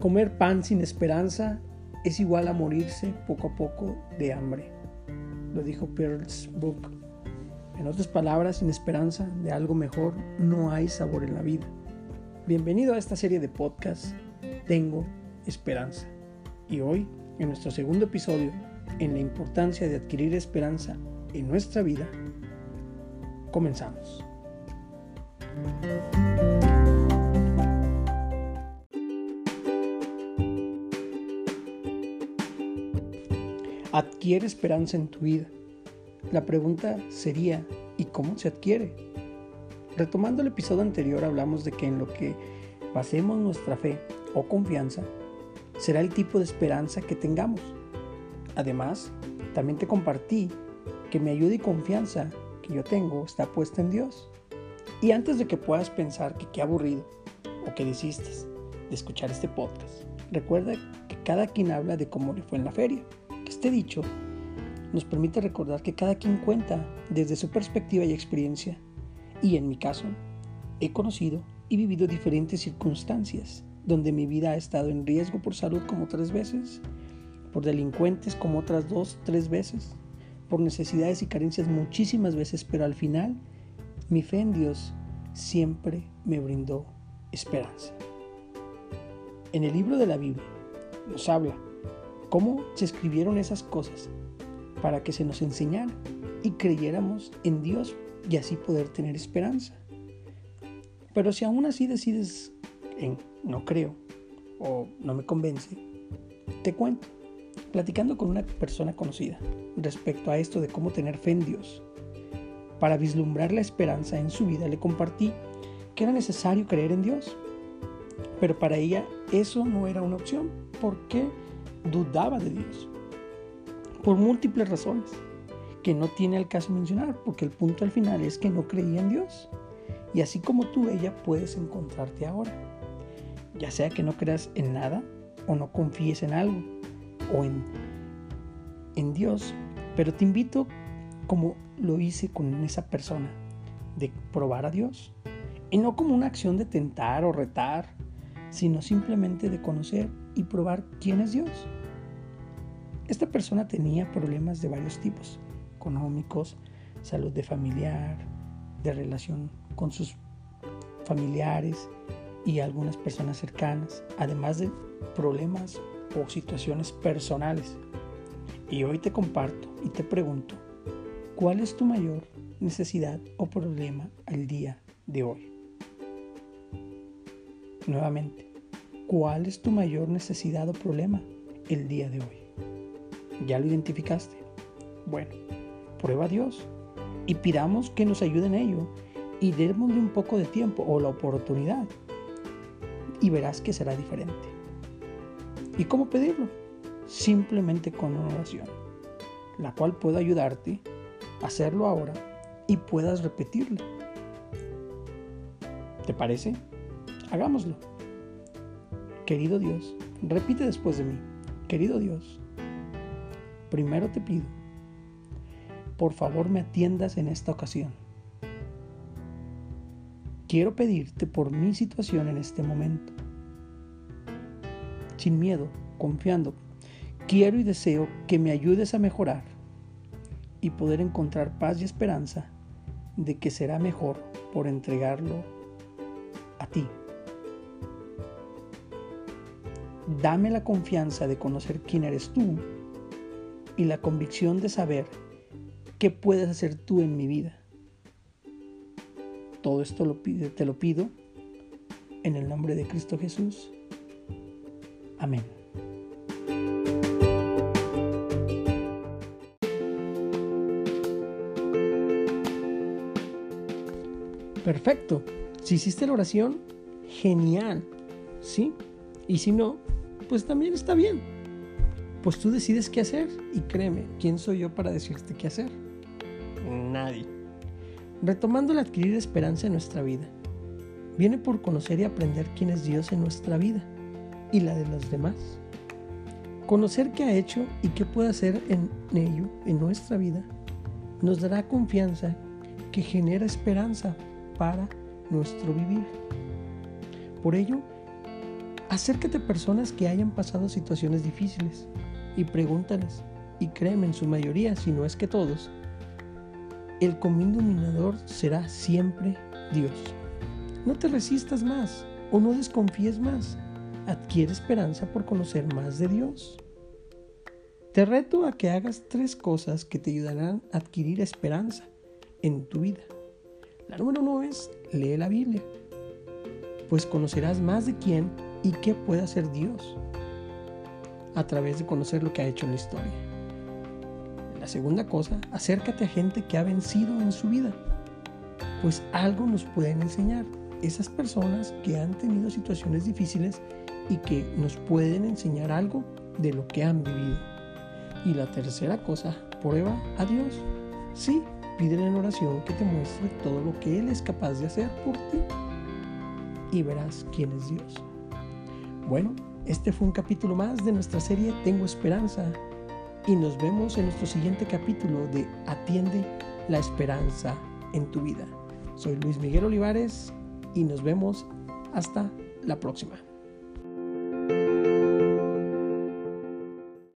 Comer pan sin esperanza es igual a morirse poco a poco de hambre. Lo dijo Pearl's Book. En otras palabras, sin esperanza de algo mejor no hay sabor en la vida. Bienvenido a esta serie de podcast Tengo Esperanza. Y hoy, en nuestro segundo episodio, en la importancia de adquirir esperanza en nuestra vida, comenzamos. Adquiere esperanza en tu vida. La pregunta sería, ¿y cómo se adquiere? Retomando el episodio anterior hablamos de que en lo que basemos nuestra fe o confianza será el tipo de esperanza que tengamos. Además, también te compartí que mi ayuda y confianza que yo tengo está puesta en Dios. Y antes de que puedas pensar que qué aburrido o que desistes de escuchar este podcast, recuerda que cada quien habla de cómo le fue en la feria. Este dicho nos permite recordar que cada quien cuenta desde su perspectiva y experiencia. Y en mi caso, he conocido y vivido diferentes circunstancias donde mi vida ha estado en riesgo por salud como tres veces, por delincuentes como otras dos, tres veces, por necesidades y carencias muchísimas veces, pero al final mi fe en Dios siempre me brindó esperanza. En el libro de la Biblia nos habla cómo se escribieron esas cosas para que se nos enseñara y creyéramos en Dios y así poder tener esperanza. Pero si aún así decides en no creo o no me convence, te cuento, platicando con una persona conocida respecto a esto de cómo tener fe en Dios. Para vislumbrar la esperanza en su vida le compartí que era necesario creer en Dios. Pero para ella eso no era una opción. ¿Por qué? Dudaba de Dios por múltiples razones que no tiene al caso mencionar, porque el punto al final es que no creía en Dios. Y así como tú, ella puedes encontrarte ahora. Ya sea que no creas en nada o no confíes en algo o en, en Dios, pero te invito, como lo hice con esa persona, de probar a Dios. Y no como una acción de tentar o retar, sino simplemente de conocer y probar quién es Dios. Esta persona tenía problemas de varios tipos, económicos, salud de familiar, de relación con sus familiares y algunas personas cercanas, además de problemas o situaciones personales. Y hoy te comparto y te pregunto, ¿cuál es tu mayor necesidad o problema al día de hoy? Nuevamente, ¿Cuál es tu mayor necesidad o problema el día de hoy? ¿Ya lo identificaste? Bueno, prueba a Dios y pidamos que nos ayude en ello y démosle un poco de tiempo o la oportunidad y verás que será diferente. ¿Y cómo pedirlo? Simplemente con una oración, la cual puede ayudarte a hacerlo ahora y puedas repetirlo. ¿Te parece? Hagámoslo. Querido Dios, repite después de mí, querido Dios, primero te pido, por favor me atiendas en esta ocasión. Quiero pedirte por mi situación en este momento. Sin miedo, confiando, quiero y deseo que me ayudes a mejorar y poder encontrar paz y esperanza de que será mejor por entregarlo a ti. Dame la confianza de conocer quién eres tú y la convicción de saber qué puedes hacer tú en mi vida. Todo esto lo te lo pido en el nombre de Cristo Jesús. Amén. Perfecto. Si hiciste la oración, genial. ¿Sí? Y si no, pues también está bien. Pues tú decides qué hacer y créeme, ¿quién soy yo para decirte qué hacer? Nadie. Retomando el adquirir esperanza en nuestra vida, viene por conocer y aprender quién es Dios en nuestra vida y la de los demás. Conocer qué ha hecho y qué puede hacer en ello, en nuestra vida, nos dará confianza que genera esperanza para nuestro vivir. Por ello, Acércate a personas que hayan pasado situaciones difíciles y pregúntales, y créeme en su mayoría, si no es que todos, el común dominador será siempre Dios. No te resistas más o no desconfíes más. Adquiere esperanza por conocer más de Dios. Te reto a que hagas tres cosas que te ayudarán a adquirir esperanza en tu vida. La número uno es lee la Biblia, pues conocerás más de quién y qué puede hacer Dios a través de conocer lo que ha hecho en la historia. La segunda cosa, acércate a gente que ha vencido en su vida, pues algo nos pueden enseñar esas personas que han tenido situaciones difíciles y que nos pueden enseñar algo de lo que han vivido. Y la tercera cosa, prueba a Dios. Sí, pídele en oración que te muestre todo lo que Él es capaz de hacer por ti y verás quién es Dios. Bueno, este fue un capítulo más de nuestra serie Tengo Esperanza y nos vemos en nuestro siguiente capítulo de Atiende la Esperanza en tu vida. Soy Luis Miguel Olivares y nos vemos hasta la próxima.